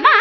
my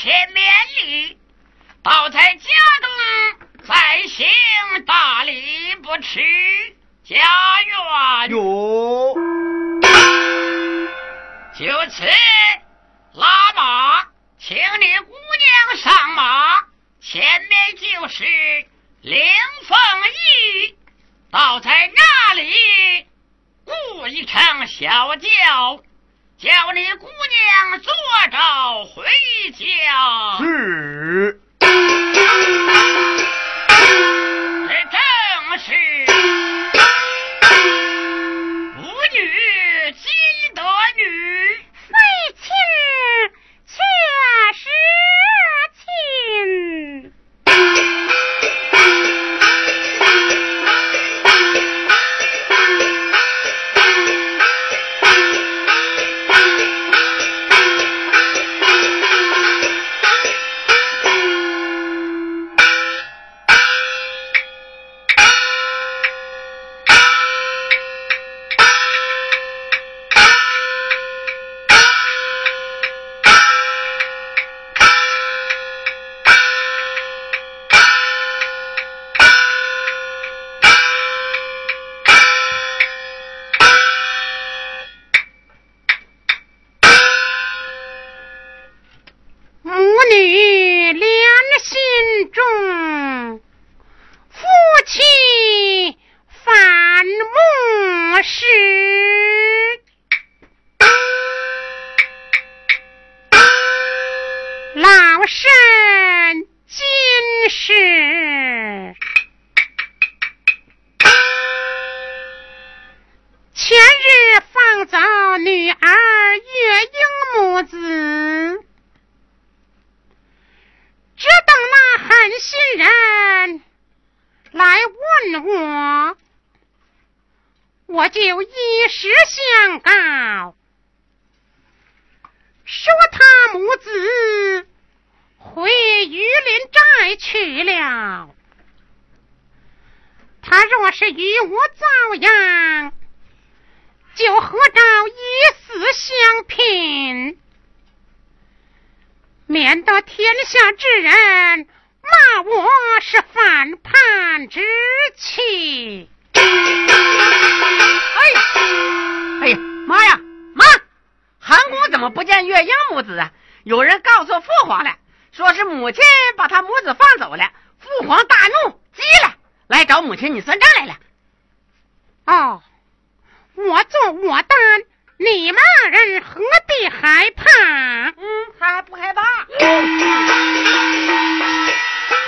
你欠面礼，倒在家中再行大礼不迟家园。哟，就此拉马，请你姑娘上马，前面就是灵凤驿，倒在那里雇一乘小轿。叫你姑娘坐着回家。是。日放走女儿月英母子。只等那狠心人来问我，我就一时相告，说他母子回榆林寨去了。他若是与我遭殃，就合照以死相拼。免得天下之人骂我是反叛之妻。哎，哎呀，妈呀，妈！韩公怎么不见月英母子啊？有人告诉父皇了，说是母亲把他母子放走了。父皇大怒，急了，来找母亲你算账来了。哦，我做我担。你们二人何必害怕？嗯，还不害怕？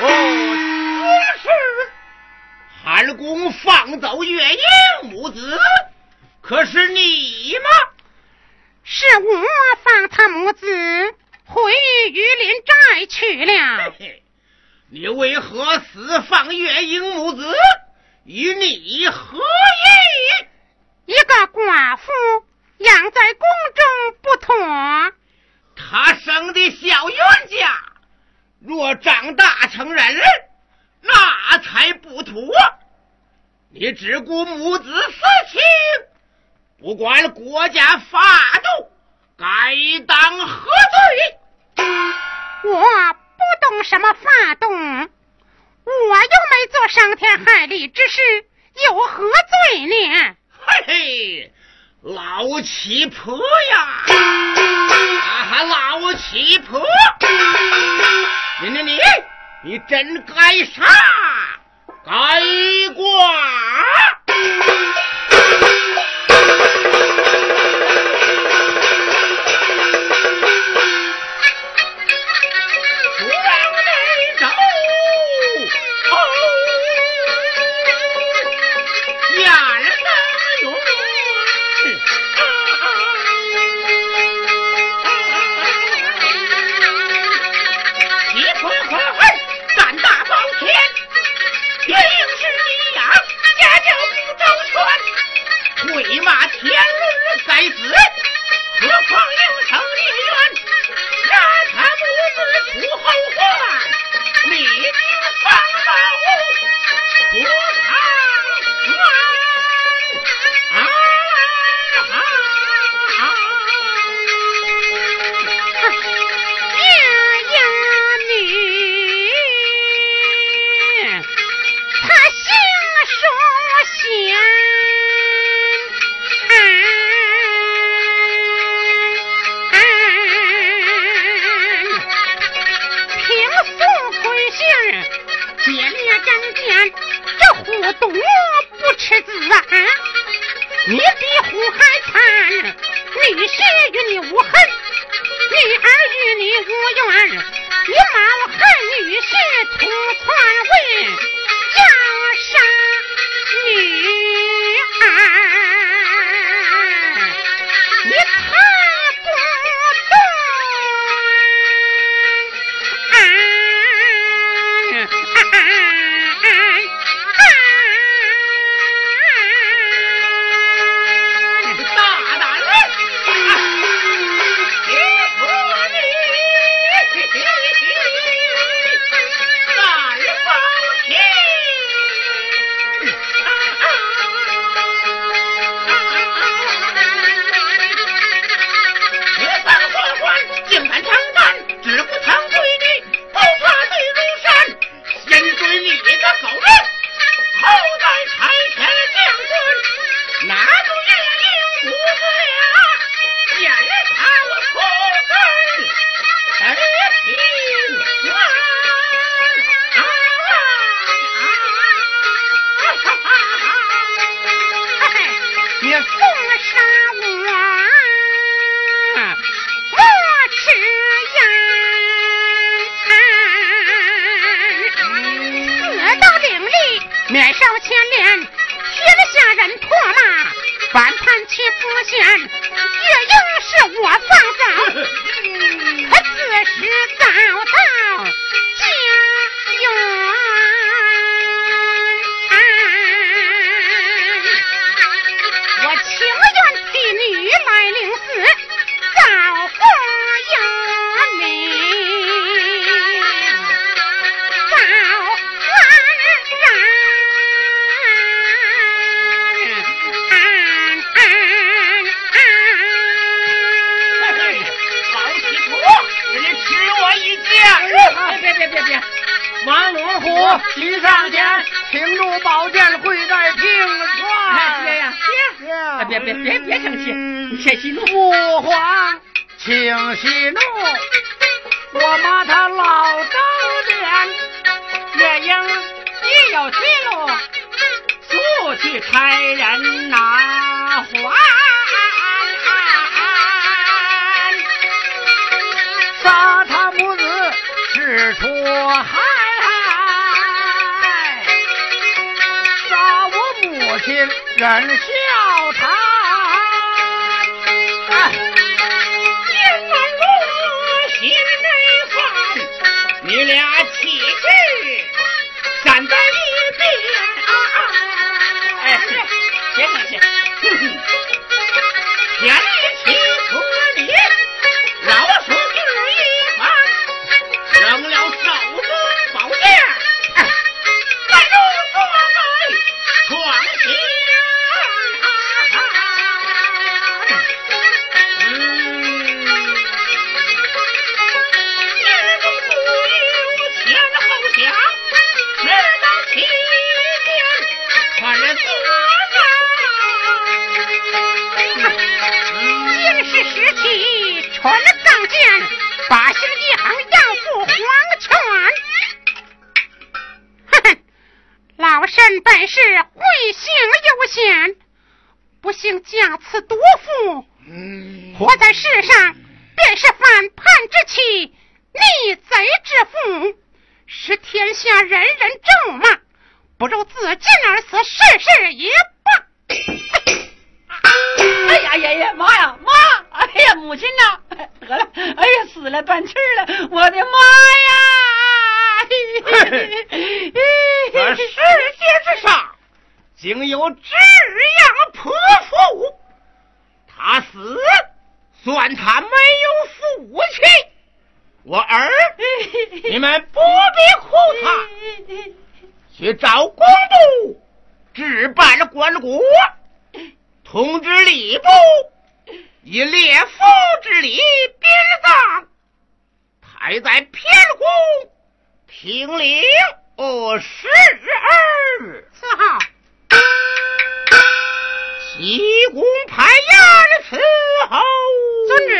哦，此事韩公放走月英母子，可是你吗？是我放他母子回榆林寨去了。嘿嘿，你为何私放月英母子？与你何异？一个寡妇。养在宫中不妥，他生的小冤家，若长大成人，那才不妥。你只顾母子私情，不管国家法度，该当何罪？我不懂什么法度，我又没做伤天害理之事，有何罪呢？嘿嘿。老七婆呀，啊哈，老七婆，你你你，你真该杀，该剐。天别别别别生气你先息怒。父皇请息怒我骂他老张脸也应你有记录速去差人拿还杀他母子是出海杀我母亲忍笑谈你俩。竟有这样泼妇，他死算他没有福气。我儿，你们不必哭他，去找工部置办棺椁，通知礼部以列夫之礼殡葬，抬在偏宫平陵。哦，十二，四号。西宫排宴伺候。遵旨。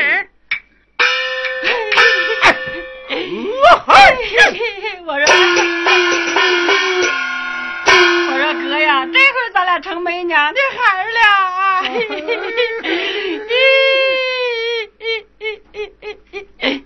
我！说，我说哥呀，这回咱俩成没娘的孩儿了。哎！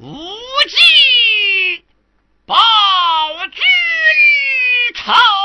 无计报之仇。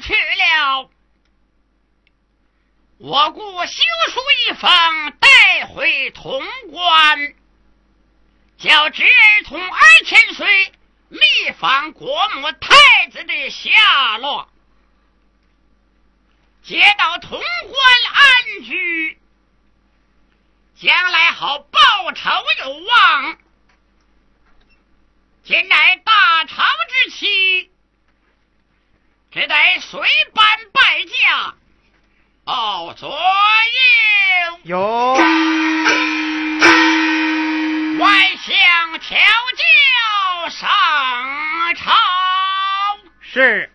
去了。我故修书一封，带回潼关，叫侄儿同二千岁密访国母太子的下落。接到潼关安居，将来好报仇有望。今乃大朝之期。只得随班拜驾。哦，左应有外相调教上朝是。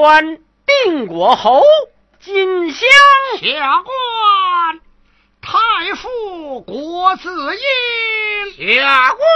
官定国侯金相下官太傅国子印下官。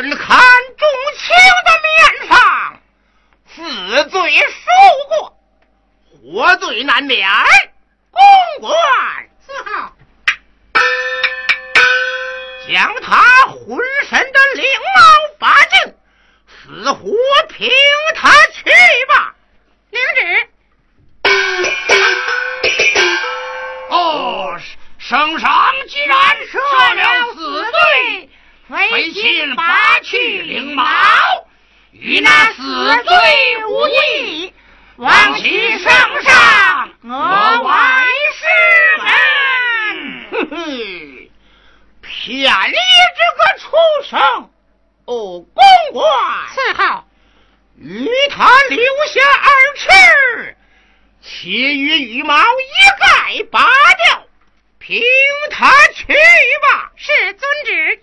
朕看众卿的面上死罪受过活罪难免公馆四号将他浑身的灵毛拔净死活凭他去吧。领旨。哦圣上既然赦免死罪非亲拔去翎毛，与那死罪无异。望其圣上，我外师门。哼哼，骗你这个畜生！哦，公官，四号，与他留下二尺，其余羽毛一概拔掉，凭他去吧。是遵旨。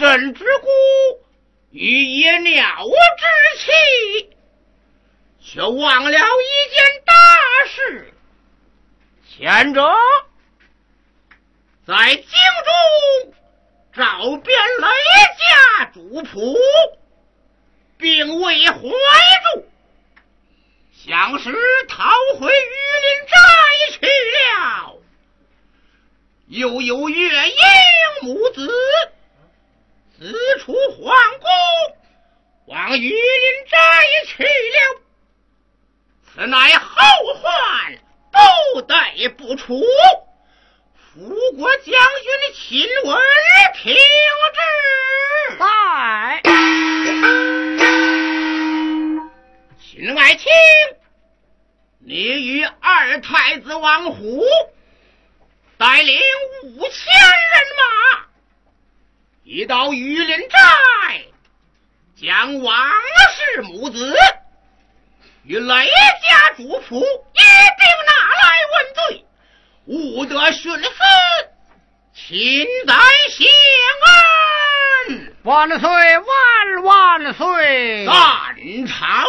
朕只顾与野鸟之气，却忘了一件大事。前者在京中找遍雷家主仆，并未怀住，像是逃回榆林寨去了。又有月英母子四处皇宫，往榆林寨去了。此乃后患，不得不除。辅国将军亲闻听之。在。秦爱卿，你与二太子王虎带领五千人马，一到雨林寨将王氏母子与雷家主仆一并拿来问罪。勿得徇私擒贼安万岁万万岁。赶朝